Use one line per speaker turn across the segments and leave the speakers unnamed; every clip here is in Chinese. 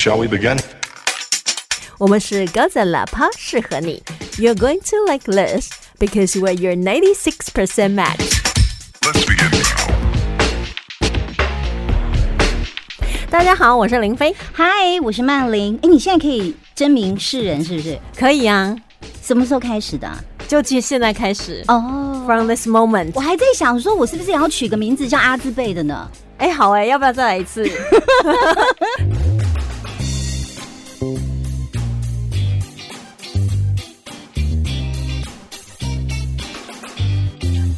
Shall we begin?
我们是高赞喇叭，适合你。You're going to like this because we're your 96% match.
Let's begin now.
大家好，我是林飞。
嗨，我是曼玲。哎，你现在可以真名示人是不是？
可以啊，
什么时候开始的啊？
就从现在开始。
哦
，From this moment，
我还在想说，我是不是也要取个名字叫阿字辈的呢？
哎、好哎、要不要再来一次？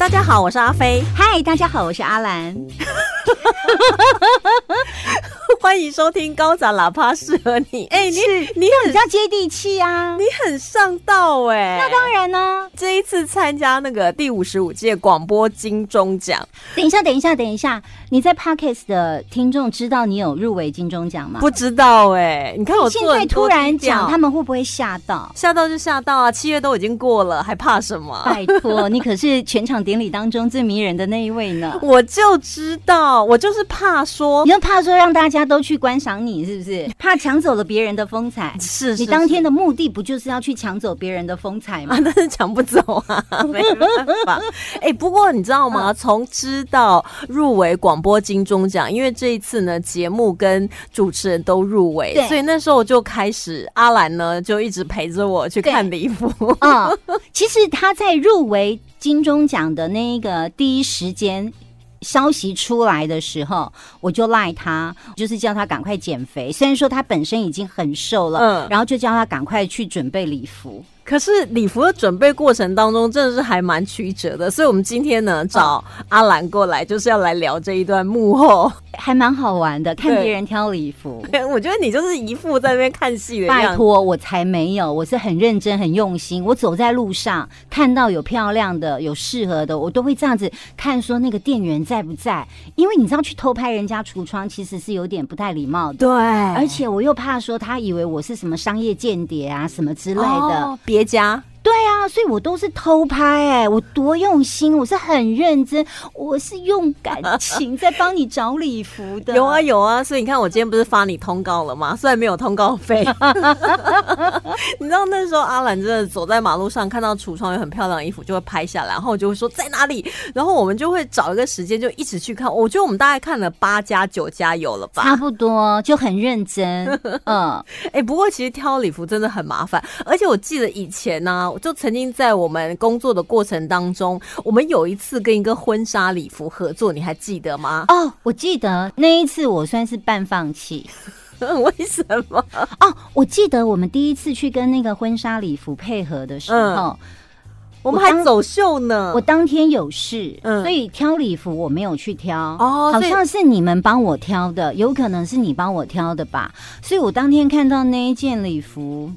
大家好，我是阿飞，
嗨，大家好，我是阿兰。
欢迎收听高杂喇叭适合你。哎、你你
比
很
较接地气啊。
你很上道哎、
那当然呢。
这一次参加那个第五十五届广播金钟奖，
等一下，等一下，等一下，你在 parkest 的听众知道你有入围金钟奖吗？
不知道哎、你看我
现在突然讲，他们会不会吓到？
吓到就吓到啊！七月都已经过了，还怕什么？
拜托，你可是全场典礼当中最迷人的那一位呢。
我就知道，我就是怕说
你，就怕说让大家都去观赏你，是不是？怕抢走了别人的风采。
是
你当天的目的不就是要去抢走别人的风采吗
啊，？但是抢不走啊，没办法。哎、不过你知道
嗯
吗？从知道入围广播金钟奖，因为这一次呢，节目跟主持人都入围，所以那时候我就开始，阿兰呢就一直陪着我去看礼服。
嗯，其实他在入围金钟奖的那一个第一时间。消息出来的时候，我就赖他，就是叫他赶快减肥。虽然说他本身已经很瘦了，
嗯
然后就叫他赶快去准备礼服。
可是礼服的准备过程当中，真的是还蛮曲折的，所以我们今天呢找阿兰过来，就是要来聊这一段幕后。
还蛮好玩的，看别人挑礼服。
我觉得你就是一副在那边看戏的样子。
拜托，我才没有，我是很认真、很用心。我走在路上，看到有漂亮的、有适合的，我都会这样子看，说那个店员在不在？因为你知道，去偷拍人家橱窗其实是有点不太礼貌的。
对，
而且我又怕说他以为我是什么商业间谍啊什么之类的，
哦叠
加。啊，所以我都是偷拍哎、我多用心，我是很认真，我是用感情在帮你找礼服的。
有啊有啊，所以你看我今天不是发你通告了吗？虽然没有通告费，你知道那时候阿兰真的走在马路上，看到橱窗有很漂亮的衣服，就会拍下来，然后我就会说在哪里，然后我们就会找一个时间就一起去看。我觉得我们大概看了八家九家有了吧
差。不多就很认真，嗯，
哎、不过其实挑礼服真的很麻烦，而且我记得以前呢、我就曾经在我们工作的过程当中，我们有一次跟一个婚纱礼服合作，你还记得吗？
哦，我记得那一次我算是半放弃
为什么？
哦，我记得我们第一次去跟那个婚纱礼服配合的时候，
我们还走秀呢。
我当天有事，
嗯
所以挑礼服我没有去挑。
哦好
像是你们帮我挑的，有可能是你帮我挑的吧。所以我当天看到那一件礼服，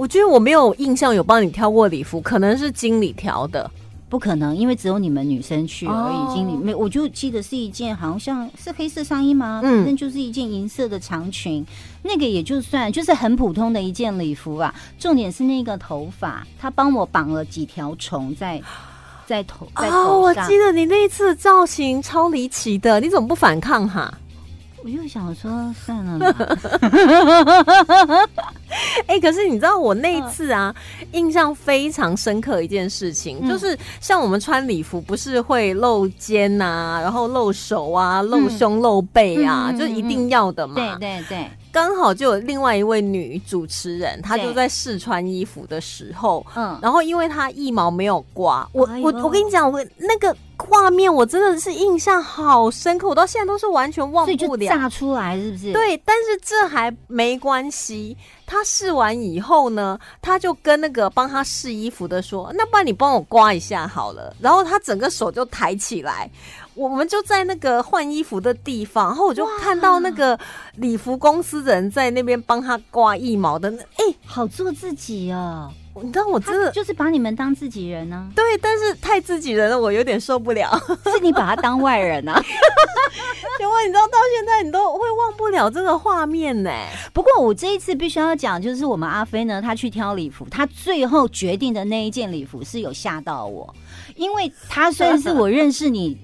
我觉得我没有印象有帮你挑过礼服，可能是经理挑的。
不可能，因为只有你们女生去而
哦
已。经理没，我就记得是一件好像是黑色上衣吗？
嗯
反正就是一件银色的长裙，那个也就算，就是很普通的一件礼服啊。重点是那个头发，他帮我绑了几条虫在在头在
哦，
头上。
我记得你那一次的造型超离奇的，你怎么不反抗哈？
我就想说算了啦，
哎、可是你知道我那一次啊，印象非常深刻一件事情，
嗯。
就是像我们穿礼服不是会露肩呐、然后露手啊、露胸、露背啊，就一定要的嘛。
对对对，
刚好就有另外一位女主持人，她就在试穿衣服的时候，
嗯，
然后因为她一毛没有刮，我、
哎
我我跟你讲，我那个画面我真的是印象好深刻，我到现在都是完全忘不了。
炸出来是不是？，
对，但是这还没关系。他试完以后呢，他就跟那个帮他试衣服的说：“那不然你帮我刮一下好了。”然后他整个手就抬起来，我们就在那个换衣服的地方，然后我就看到那个礼服公司的人在那边帮他刮腋毛的。哎、
好做自己哦。
你知道我真的
就是把你们当自己人呢、
对，但是太自己人了，我有点受不了。
是你把他当外人啊。
结果你知道到现在你都会忘不了这个画面呢。
不过我这一次必须要讲，就是我们阿飞呢，他去挑礼服，他最后决定的那一件礼服是有吓到我，因为他算是我认识你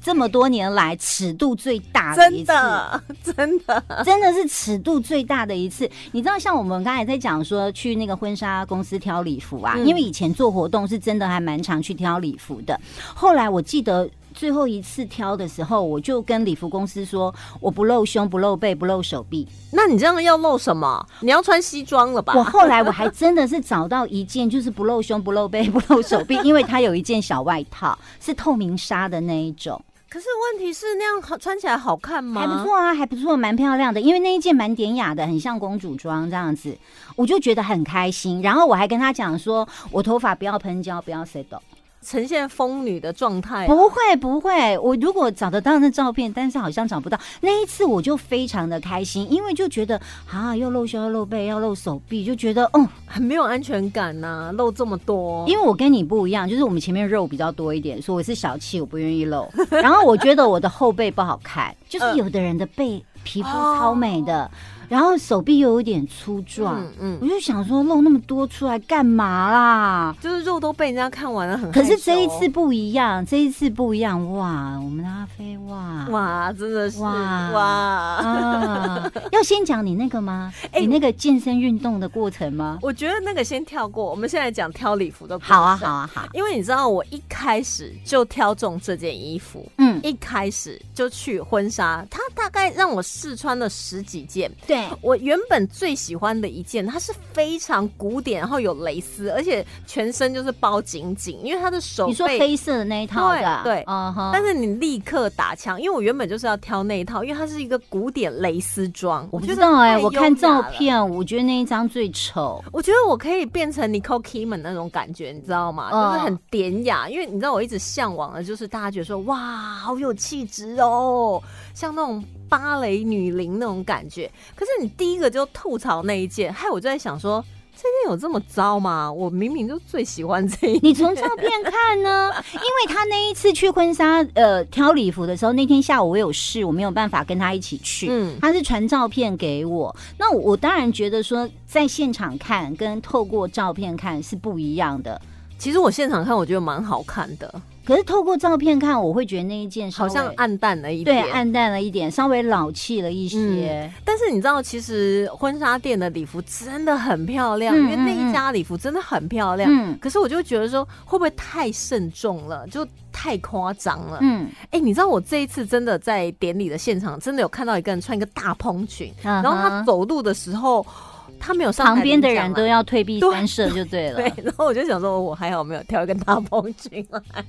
这么多年来尺度最大的一
真
次。
的真的，
真的是尺度最大的一次。你知道，像我们刚才在讲说去那个婚纱公司挑礼服啊，
嗯
因为以前做活动是真的还蛮常去挑礼服的。后来我记得。最后一次挑的时候，我就跟礼服公司说，我不露胸、不露背、不露手臂。
那你这样要露什么？你要穿西装了吧？
我后来我还真的是找到一件，就是不露胸、不露背、不露手臂，因为它有一件小外套是透明纱的那一种。
可是问题是那样好穿起来好看吗？
还不错啊，还不错，蛮漂亮的。因为那一件蛮典雅的，很像公主装这样子，我就觉得很开心。然后我还跟他讲说，我头发不要喷胶，不要 set
呈现疯女的状态啊、
不会不会，我如果找得到那照片，但是好像找不到。那一次我就非常的开心，因为就觉得啊，要露胸，要露背，要露手臂，就觉得哦，
很没有安全感呐、露这么多。
因为我跟你不一样，就是我们前面肉比较多一点，所以我是小气，我不愿意露。然后我觉得我的后背不好看，就是有的人的背皮肤超美的，然后手臂又有点粗壮，
嗯
我就想说露那么多出来干嘛啦？
就是肉都被人家看完了，很
可是这一次不一样，这一次不一样哇！我们哇
哇，真的是
哇
哇
啊！要先讲你那个吗？
哎
你那个健身运动的过程吗？
我觉得那个先跳过，我们现在讲挑礼服的过
好啊，好啊，好。
因为你知道，我一开始就挑中这件衣服，
嗯，
一开始就去婚纱，它大概让我试穿了十几件。
对，
我原本最喜欢的一件，它是非常古典，然后有蕾丝，而且全身就是包紧紧，因为它的手
你说黑色的那一套的，
对。但是你立刻打枪，因为我原本就是要挑那一套，因为它是一个古典蕾丝装。
我不知道哎、我看，照片，我觉得那一张最丑。
我觉得我可以变成 Nicole Kidman 那种感觉，你知道吗？
嗯
就是很典雅，因为你知道我一直向往的就是大家觉得说哇，好有气质哦，像那种芭蕾女伶那种感觉。可是你第一个就吐槽那一件，害我就在想说。这件有这么糟吗？我明明就最喜欢这一件。
你从照片看呢？因为他那一次去婚纱呃挑礼服的时候，那天下午我有事，我没有办法跟他一起去。
嗯
他是传照片给我，那我我当然觉得说在现场看跟透过照片看是不一样的。
其实我现场看，我觉得蛮好看的，
可是透过照片看，我会觉得那一件
好像暗淡了一点
对
点。
暗淡了一点，稍微老气了一些。
但是你知道，其实婚纱店的礼服真的很漂亮，
嗯
因为那
嗯
一家礼服真的很漂亮。
嗯
可是我就觉得说，会不会太慎重了，就太夸张了？
嗯，
哎、你知道我这一次真的在典礼的现场，真的有看到一个人穿一个大蓬裙，
然
然后他走路的时候，他没有上
旁边的人都要退避
对
三舍就对了。
对，然后我就想说，我还好没有挑一个大蓬裙来。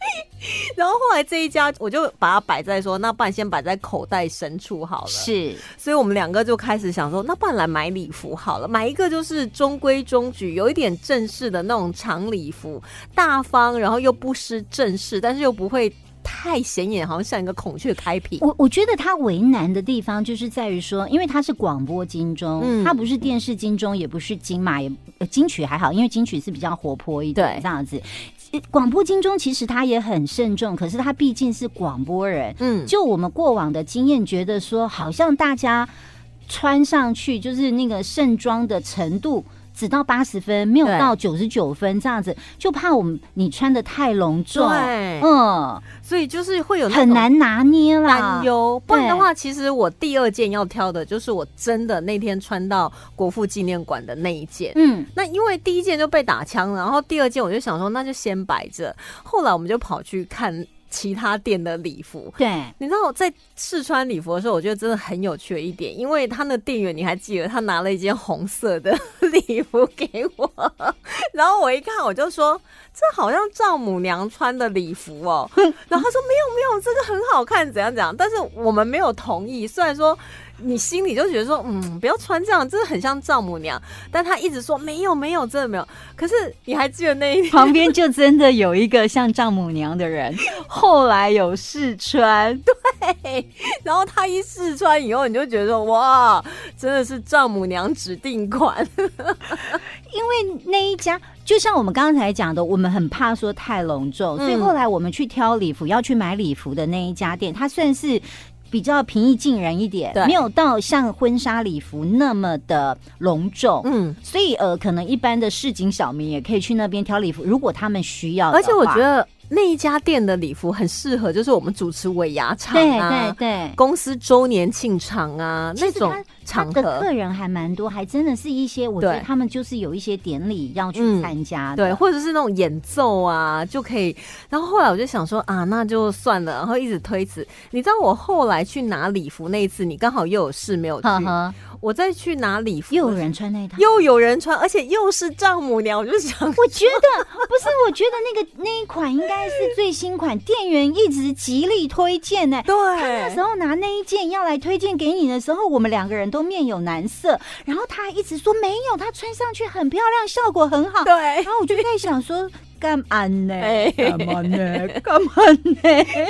然后后来这一家，我就把它摆在说，那不然先摆在口袋深处好了。
是，
所以我们两个就开始想说，那不然来买礼服好了，买一个就是中规中矩，有一点正式的那种长礼服，大方，然后又不失正式，但是又不会太显眼，好像像一个孔雀开屏。
我我觉得他为难的地方就是在于说，因为他是广播金钟，
嗯
他不是电视金钟，也不是金马，也呃金曲还好，因为金曲是比较活泼一点这样子。呃广播金钟其实他也很慎重，可是他毕竟是广播人，
嗯，
就我们过往的经验，觉得说好像大家穿上去就是那个盛装的程度。只到八十分，没有到九十九分，这样子就怕我们你穿的太隆重，
对
嗯，
所以就是会有
很难拿捏啦。
担忧。不然的话，其实我第二件要挑的就是我真的那天穿到国父纪念馆的那一件。
嗯，
那因为第一件就被打枪了，然后第二件我就想说那就先摆着。后来我们就跑去看其他店的礼服。
对，
你知道我在试穿礼服的时候，我觉得真的很有趣的一点，因为他的店员你还记得，他拿了一件红色的 礼服给我，然后我一看我就说这好像丈母娘穿的礼服哦，然后他说没有没有，这个很好看，怎样怎样，但是我们没有同意，虽然说。你心里就觉得说，嗯，不要穿这样，真的很像丈母娘。但他一直说没有没有，真的没有。可是你还记得那一天
旁边就真的有一个像丈母娘的人，后来有试穿，对
然后他一试穿以后，你就觉得说哇，真的是丈母娘指定款。
因为那一家就像我们刚才讲的，我们很怕说太隆重，所以
嗯
后来我们去挑礼服要去买礼服的那一家店，它算是。比较平易近人一点，没有到像婚纱礼服那么的隆重，
嗯，
所以呃，可能一般的市井小民也可以去那边挑礼服，如果他们需要的话。
而且我觉得那一家店的礼服很适合，就是我们主持尾牙场
对
啊，
对对，
公司周年庆场啊那种场合
客。人还蛮多，还真的是一些，我觉得他们就是有一些典礼要去
嗯
参加的。
对，或者是那种演奏啊，就可以。然后后来我就想说啊，那就算了，然后一直推辞。你知道我后来去拿礼服那一次，你刚好又有事没有去，
呵呵，
我再去拿礼服，
又有人穿那套。
又有人穿，而且又是丈母娘，我就想，
我觉得不是，我觉得那个那一款应该是最新款，店员一直极力推荐呢。对他那时，候拿那一件要来推荐给你的时候，我们两个人都面有难色，然后他一直说没有，他穿上去很漂亮，效果很好。
对
然，后我就在想说，干嘛呢？
哎
干嘛呢？干嘛呢？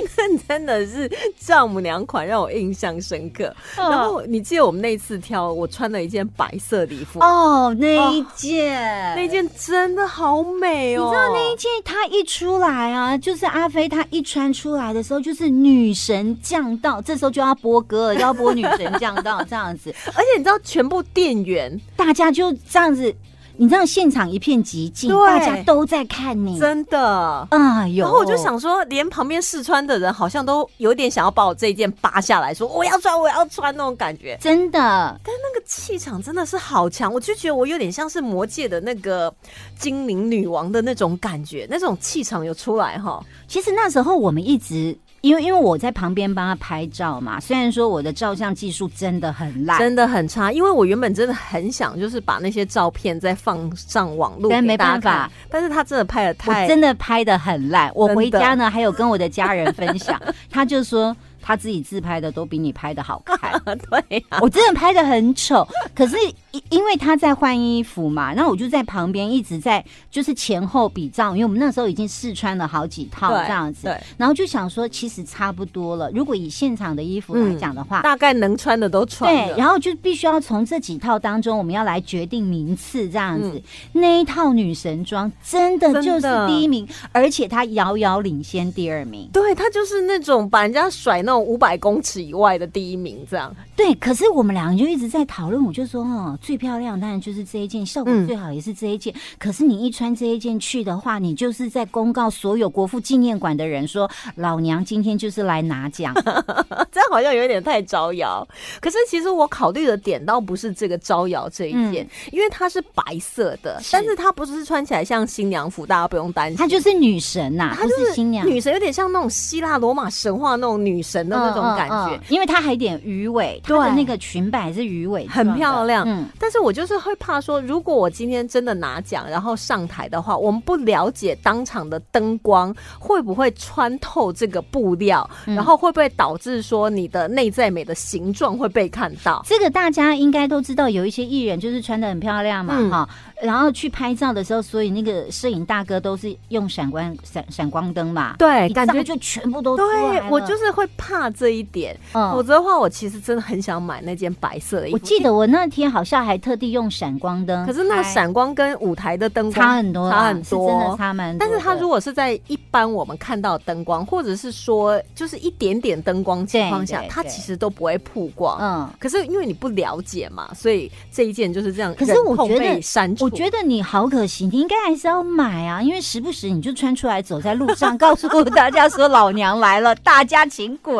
真的是丈母娘款让我印象深刻。然后你记得我们那次挑，我穿了一件白色礼服，
哦，那一件，
那件真的好美哦。
你知道那一件它一出来啊，就是阿飞他一穿出来的时候，就是女神降到，这时候就要播歌了，就要播女神降到这样子，
而且你知道，全部店员
大家就这样子，你知道现场一片寂静，大家都在看你，
真的。
啊有。
然后我就，想说，连旁边试穿的人好像都有点想要把我这一件扒下来，说我要穿，我要穿那种感觉。
真的，
但那个气场真的是好强，我就觉得我有点像是魔界的那个精灵女王的那种感觉，那种气场有出来哈。
其实那时候我们一直。因为因为我在旁边帮他拍照嘛，虽然说我的照相技术真的很烂，
真的很差，因为我原本真的很想就是把那些照片再放上网络，
但没办法，
但是他真的拍的
我
太
真的拍的很烂。我回家呢，还有跟我的家人分享，他就说他自己自拍的都比你拍的好看。
对啊，
我真的拍的很丑，可是因因为他在换衣服嘛，然后我就在旁边一直在就是前后比照，因为我们那时候已经试穿了好几套这样子，
对，
然后就想说其实差不多了。如果以现场的衣服来讲的话，
大概能穿的都穿
对，然后就必须要从这几套当中，我们要来决定名次，这样子。
嗯
那一套女神装真的就是第一名，而且她遥遥领先第二名。
对她就是那种把人家甩那种五百公尺以外的第一名，这样
对，可是我们两个就一直在讨论，我就说，哦，最漂亮当然就是这一件，效果
嗯
最好也是这一件。可是你一穿这一件去的话，你就是在公告所有国父纪念馆的人说，老娘今天就是来拿奖。
这样好像有点太招摇。可是其实我考虑的点倒不是这个招摇这一件，因为它是白色的，
是
但是它不是穿起来像新娘服，大家不用担心。
它就是女神呐、不
她就是
新娘。
女神，有点像那种希腊罗马神话那种女神的那种感觉。
嗯嗯嗯因为它还有点鱼尾，它的
对
那个裙摆是鱼尾，
很漂亮。
嗯，
但是我就是会怕说，如果我今天真的拿奖，然后上台的话，我们不了解当场的灯光会不会穿透这个布料，
嗯。
然后会不会导致说你的内在美的形状会被看到？
这个大家应该都知道，有一些艺人就是穿的很漂亮嘛，
嗯。
哈、然后去拍照的时候，所以那个摄影大哥都是用闪光闪闪光灯嘛，
对，感觉
就全部都
对我就是会怕这一点，
嗯
否则的话，我其实真的很想买那件白色的衣服。
我记得我那天好像还特地用闪光灯，
可是那个闪光跟舞台的灯光
差很多，
差很
是真的
多。
差蛮多。
但是它如果是在一般我们看到灯光，或者是说就是一点点灯光情况下它其实都不会曝光。
嗯。
可是因为你不了解嘛，所以这一件就是这样。
可是我觉得
被删除，
我觉得你好可惜，你应该还是要买啊，因为时不时你就穿出来走在路上，告诉大家说老娘来了，大家请滚。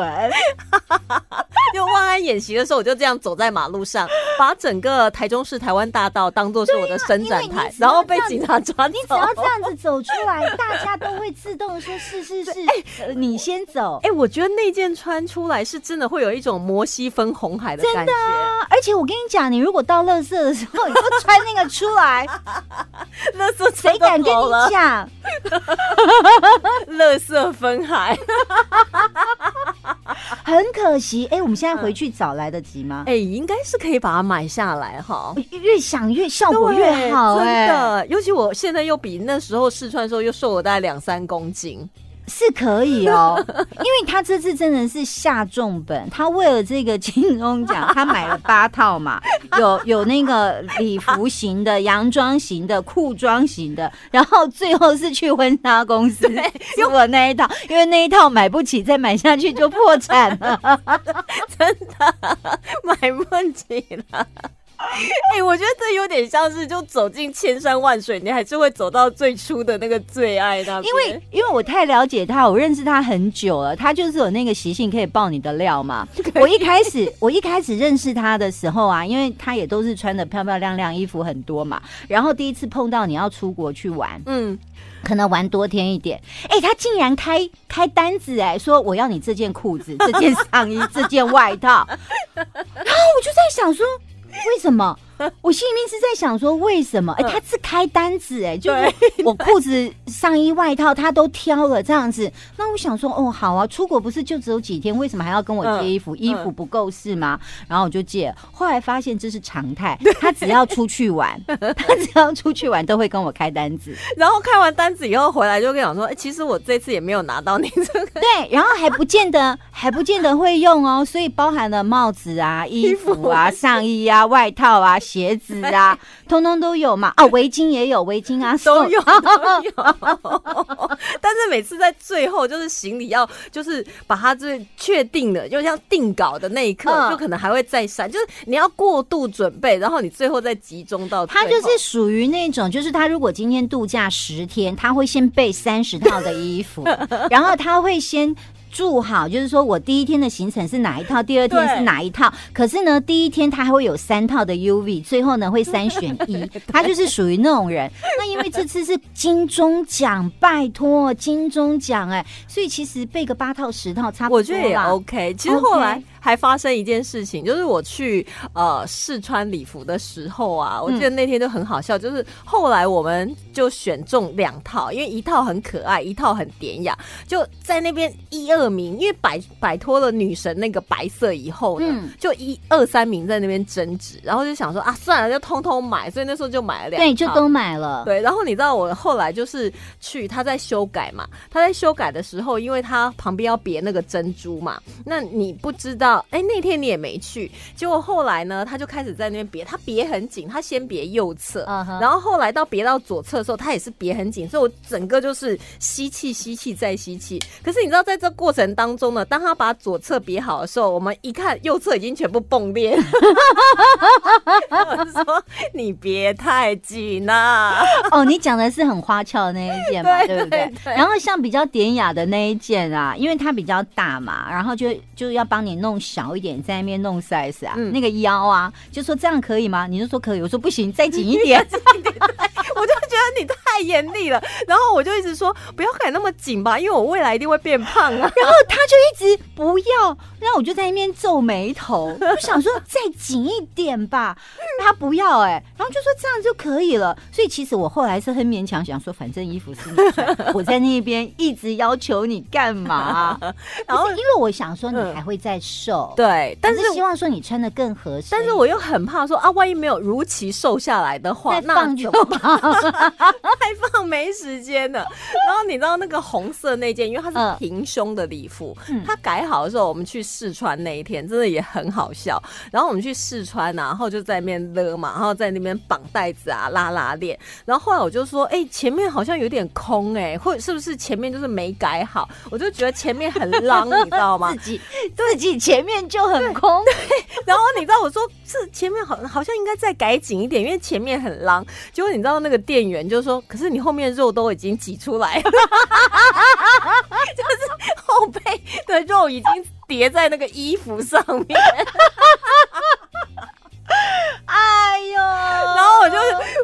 就 万安演习的时候，我就这样走在马路上，把整个台中市台湾大道当做是我的伸展台然后被警察抓走。
你只要这样子走出来，大家都会自动地说是是是，呃你先走。
哎、我觉得那件穿出来是真的会有一种摩西分红海的感觉。
啊！而且我跟你讲，你如果到乐色的时候，你就穿那个出来，
垃圾
谁敢跟你？讲？
乐色分海。
很可惜，哎、我们现在回去找来得及吗？
哎、应该是可以把它买下来哈。
越想越效果越
对
好、
真
哎，
的。尤其我现在又比那时候试穿的时候又瘦了大概两三公斤。
是可以哦，因为他这次真的是下重本，他为了这个金钟奖，他买了八套嘛，有有那个礼服型的、洋装型的、裤装型的，然后最后是去婚纱公司用了 那一套，因为那一套买不起，再买下去就破产了。
真的买不起了。哎、我觉得这有点像是就走进千山万水，你还是会走到最初的那个最爱那。
因为 因为我太了解他，我认识他很久了，他就是有那个习性可以爆你的料嘛。我一开始我一开始认识他的时候啊，因为他也都是穿的漂漂亮亮，衣服很多嘛。然后第一次碰到你要出国去玩，
嗯，
可能玩多天一点，哎、他竟然开开单子哎、说我要你这件裤子、这件上衣、这件外套，然后我就在想说，为什么？我心里面是在想说，为什么？哎、他是开单子哎、就是我 裤子、上衣、外套他都挑了这样子。那我想说，哦，好啊，出国不是就只有几天，为什么还要跟我借衣服？衣服不够是吗？然后我就借，后来发现这是常态，他只要出去玩，他只要出去玩都会跟我开单子。
然后开完单子以后回来就跟我说，哎、其实我这次也没有拿到你这个。
对，然后还不见得还不见得会用哦，所以包含了帽子啊、衣服啊、上衣啊、外套啊、鞋子啊，通通都有嘛。哦，围巾也有，围巾啊
都有，都有。但是每次在最后，就是行李要就是把它最确定的，就像定稿的那一刻，
嗯
就可能还会再删，就是你要过度准备，然后你最后再集中到。
他就是属于那种，就是他如果今天度假十天，他会先备三十套的衣服，然后他会先。住好，就是说我第一天的行程是哪一套，第二天是哪一套。可是呢，第一天他还会有三套的 UV，最后呢会三选一。他就是属于那种人。那因为这次是金钟奖，拜托金钟奖哎，所以其实备个八套十套差不多
我觉得也 OK。其实后来还发生一件事情，就是我去呃试穿礼服的时候啊，我记得那天就很好笑，就是后来我们就选中两套，因为一套很可爱，一套很典雅，就在那边一二名，因为摆摆脱了女神那个白色以后呢，
嗯。
就一二三名在那边争执，然后就想说啊，算了，就通通买，所以那时候就买了两套，
对，就都买了。
对，然后你知道我后来就是去他在修改嘛，他在修改的时候，因为他旁边要别那个珍珠嘛，那你不知道，哎，那天你也没去，结果后来呢，他就开始在那边别，他别很紧，他先别右侧然后后来到别到左侧的时候，他也是别很紧，所以我整个就是吸气、吸气再吸气。可是你知道，在这过程当中呢，当他把左侧别好的时候，我们一看右侧已经全部崩裂。我说你别太紧啦、
哦，你讲的是很花俏的那一件嘛，
对
对不？对然后像比较典雅的那一件啊，因为它比较大嘛，然后就就要帮你弄小一点，在那边弄 size 啊，
嗯
那个腰啊，就说这样可以吗？你就说可以，我说不行，再紧一点。
我就觉得你太严厉了，然后我就一直说不要改那么紧吧，因为我未来一定会变胖啊。
然后他就一直不要，然后我就在那边皱眉头，我想说再紧一点吧，他不要哎、然后就说这样就可以了。所以其实我后来是很勉强想说，反正衣服是你穿，我在那边一直要求你干嘛？然后因为我想说你还会再瘦，，
对，但是
是希望说你穿的更合适。
但是我又很怕说啊，万一没有如期瘦下来的话，
再
那
放就
太放没时间了。然后你知道那个红色那件，因为它
嗯
是平胸的礼服，
嗯
它改好的时候，我们去试穿那一天，真的也很好笑。然后我们去试穿啊，然后就在那边勒嘛，然后在那边绑带子啊、拉拉链。然后后来我就说，哎、前面好像有点空、哎，或是不是前面就是没改好？我就觉得前面很浪，你知道吗
自？己自己前面就很空，对
然后你知道我说是前面好好像应该再改紧一点，因为前面很浪。结果你知道那个店员就说，可是你后面肉都已经挤出来了，就是后背的肉已经叠在那个衣服上面。
哎呦，
然后我就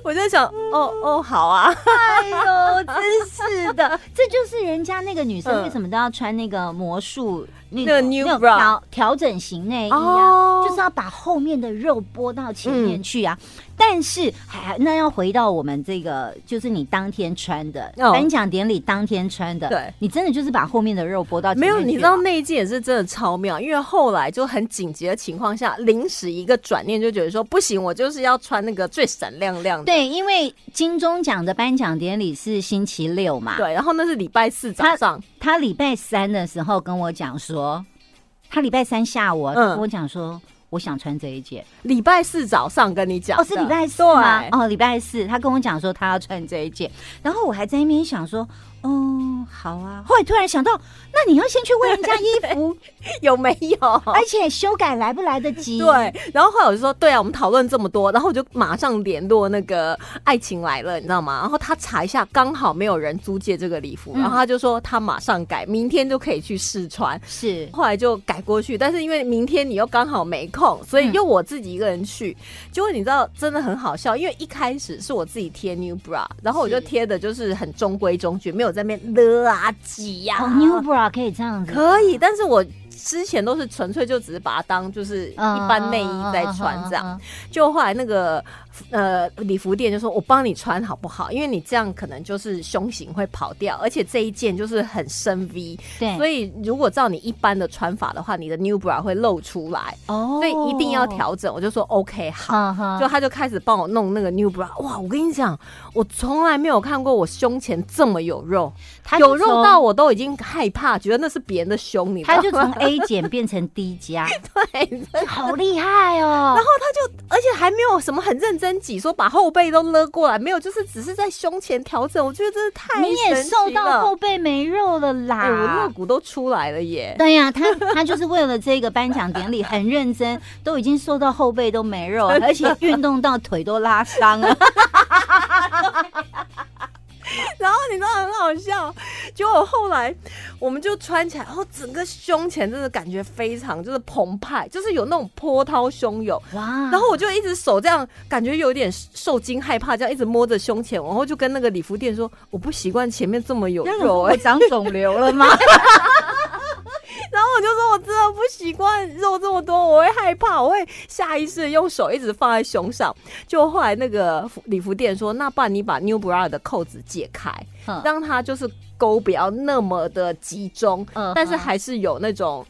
我就想，哦哦，好啊，
哎呦，真是的，这就是人家那个女生
嗯。
为什么都要穿那个魔术那
那个
种
new bra
调调整型内衣啊，
哦。
就是要把后面的肉拨到前面去啊。但是还那要回到我们这个，就是你当天穿的
哦。
颁奖典礼当天穿的，
对。
你真的就是把后面的肉拨到前
没有，你知道那一件也是真的超妙，因为后来就很紧急的情况下，临时一个转念就觉得说不行，我就是要穿那个最闪亮亮的。
对，因为金钟奖的颁奖典礼是星期六嘛，
对，然后那是礼拜四早上，
他礼拜三的时候跟我讲说，他礼拜三下午啊
嗯
跟我讲说，我想穿这一件。
礼拜四早上跟你讲的，
哦，是礼拜四吗？
对，
哦，礼拜四，他跟我讲说他要穿这一件，然后我还在那边想说，哦，好啊。后来突然想到，那你要先去问人家衣服，
有没有？
而且修改来不来得及？
对，然后后来我就说，对啊，我们讨论这么多，然后我就马上联络那个爱情来了，你知道吗？然后他查一下，刚好没有人租借这个礼服，
嗯
然后他就说他马上改，明天就可以去试穿。
是
后来就改过去，但是因为明天你又刚好没空，所以
嗯
又我自己一个人去。结果你知道真的很好笑，因为一开始是我自己贴 New Bra，然后我就贴的就是很中规中矩，没有在那边勒啊挤呀、
哦，New Bra 可以这样子，
可以，但是我之前都是纯粹就只是把它当就是一般内衣在穿这样。就后来那个呃礼服店就说：“我帮你穿好不好？因为你这样可能就是胸型会跑掉，而且这一件就是很深 V，
对，
所以如果照你一般的穿法的话，你的 new bra 会露出来，
哦
所以一定要。调整。”我就说：“OK，好。”就他就开始帮我弄那个 new bra，哇！我跟你讲，我从来没有看过我胸前这么有肉，有肉到我都已经害怕，觉得那是别人的胸，你知道
他就从
吗？
A 减变成 D 加，
对，
好厉害哦！
然后他就，而且还没有什么很认真挤，说把后背都勒过来，没有，就是只是在胸前调整。我觉得真是太
你也瘦到后背没肉了
哎，我
啦
肋。骨都出来了耶！
对呀、他他就是为了这个颁奖典礼很认真，都已经瘦到后背都没肉，而且运动到腿都拉伤了。
然后你知道很好笑，结果后来我们就穿起来，然后整个胸前真的感觉非常就是澎湃，就是有那种波涛汹涌。
哇！
然后我就一直手这样，感觉有点受惊害怕，这样一直摸着胸前，然后就跟那个礼服店说，我不习惯前面这么有肉哎、
我长肿瘤了吗？
然后我就说，我真的不习惯肉这么多，我会害怕，我会下意识用手一直放在胸上。就后来那个礼服店说，那不然你把 New Bra 的扣子解开，
嗯
让它就是勾不要那么的集中，
嗯
但是还是有那种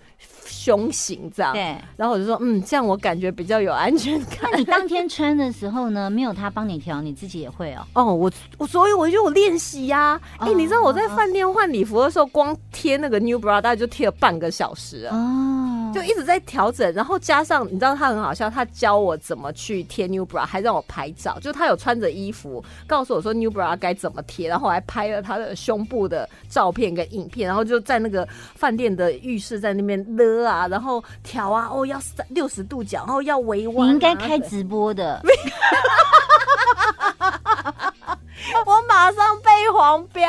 胸型这样。
对。
然后我就说，嗯，这样我感觉比较有安全感。
那你当天穿的时候呢，没有他帮你调，你自己也会哦。
哦，我我所以我就我练习呀。哎、
哦
你知道我在饭店换礼服的时候，光贴那个 New Bra 大概就贴了半个小时了。
哦，
就一直在调整，然后加上你知道他很好笑，他教我怎么去贴 New Bra，还让我拍照，就他有穿着衣服告诉我说 New Bra 该怎么贴，然后我还拍了他的胸部的照片跟影片，然后就在那个饭店的浴室在那边勒啊，然后调啊，哦要三六十度角，然后要微弯、啊，
你应该开直播的。
我马上被黄标，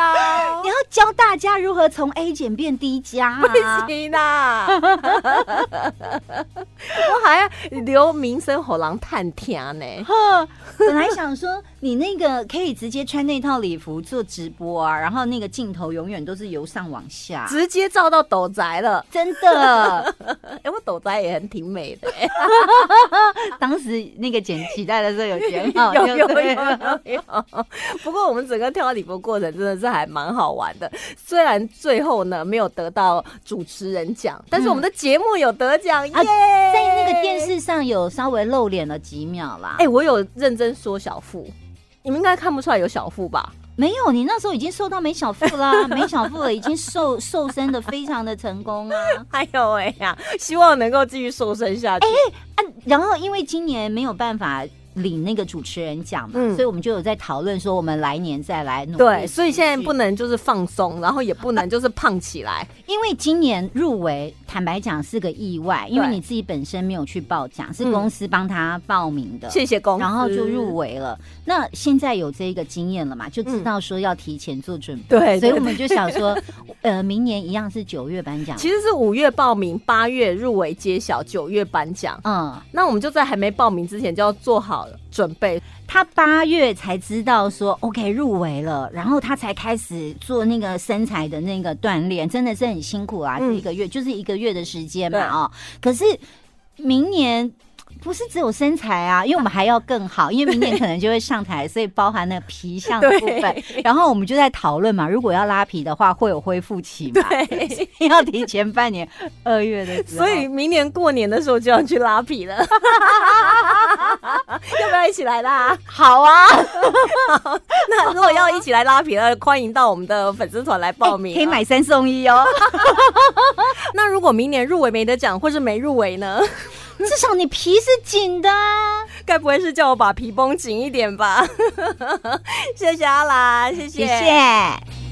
你要教大家如何从 A 减变 D 加、啊。
不行啦，我还要留民生火狼探听呢。
呵，本来想说你那个可以直接穿那套礼服做直播啊，然后那个镜头永远都是由上往下，
直接照到斗宅了，
真的。
哎、我斗宅也很挺美的、欸，
当时那个剪脐带的时候有剪好，
有有有有有。不过我们整个挑礼服过程真的是还蛮好玩的，虽然最后呢没有得到主持人奖，但是我们的节目有得奖耶、
啊在那个电。视上有稍微露脸了几秒啦。
哎、我有认真说小腹，你们应该看不出来有小腹吧？
没有，你那时候已经瘦到没小腹啦，没小腹了，已经瘦瘦身的非常的成功啊。
哎呦喂呀，希望能够继续瘦身下去。
啊，然后因为今年没有办法领那个主持人奖嘛，
嗯
所以我们就有在讨论说，我们来年再来努力。
对，所以现在不，能就是放松，然后也不能就是胖起来。
因为今年入围，坦白讲是个意外，因为你自己本身没有去报奖，是
嗯
公司帮他报名的。
谢谢公司，
然后就入围了。那现在有这个经验了嘛，就知道说要提前做准备。
对对
所以我们就想说，呃，明年一样是九月颁奖。
其实是五月报名，八月入围揭晓，九月颁奖。
嗯，
那我们就在还没报名之前就要做好准备。
他八月才知道说 OK 入围了，然后他才开始做那个身材的那个锻炼，真的是很辛苦啊，
嗯
一个月就是一个月的时间嘛哦。可是明年。不是只有身材啊，因为我们还要更好，因为明年可能就会上台，所以包含那个皮相 的部分。然后我们就在讨论嘛，如果要拉皮的话，会有恢复期嘛？
对，
要提前半年，二月的时候。
所以明年过年的时候就要去拉皮了，要不要一起来啦？
好啊，
那如果要一起来拉皮了，欢迎到我们的粉丝团来报名、啊
可以买。三送一哦。
那如果明年入围没得奖，或是没入围呢？
至少你皮是紧的啊。
该不会是叫我把皮绷紧一点吧？谢谢阿兰，谢
谢谢。